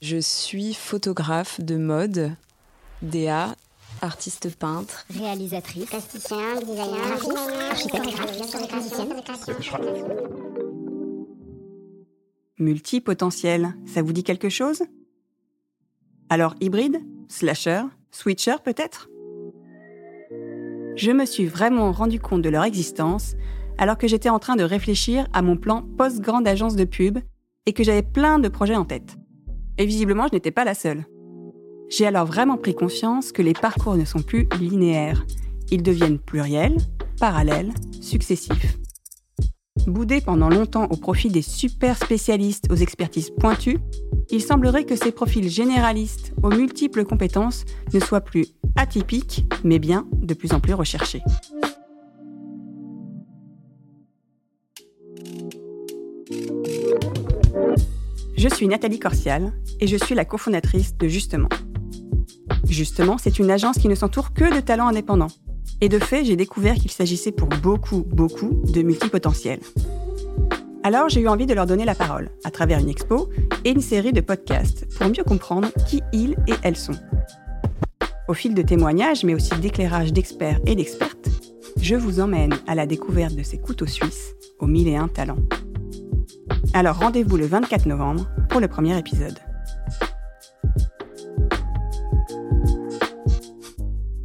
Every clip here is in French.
Je suis photographe de mode, DA, artiste peintre, réalisatrice, plasticien, designer, architecte, Multipotentiel, ça vous dit quelque chose? Alors hybride Slasher Switcher peut-être? Je me suis vraiment rendu compte de leur existence alors que j'étais en train de réfléchir à mon plan post-grande agence de pub et que j'avais plein de projets en tête. Et visiblement, je n'étais pas la seule. J'ai alors vraiment pris conscience que les parcours ne sont plus linéaires. Ils deviennent pluriels, parallèles, successifs. Boudés pendant longtemps au profit des super spécialistes aux expertises pointues, il semblerait que ces profils généralistes aux multiples compétences ne soient plus atypiques, mais bien de plus en plus recherchés. Je suis Nathalie Corsial et je suis la cofondatrice de Justement. Justement, c'est une agence qui ne s'entoure que de talents indépendants. Et de fait, j'ai découvert qu'il s'agissait pour beaucoup, beaucoup de multipotentiels. Alors j'ai eu envie de leur donner la parole, à travers une expo et une série de podcasts, pour mieux comprendre qui ils et elles sont. Au fil de témoignages, mais aussi d'éclairages d'experts et d'expertes, je vous emmène à la découverte de ces couteaux suisses aux mille et un talents. Alors rendez-vous le 24 novembre pour le premier épisode.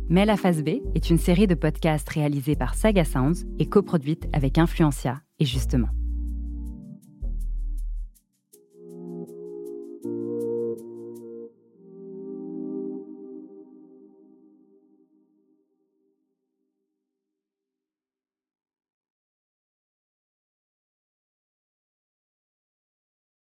Mais la phase B est une série de podcasts réalisés par Saga Sounds et coproduite avec Influencia et justement.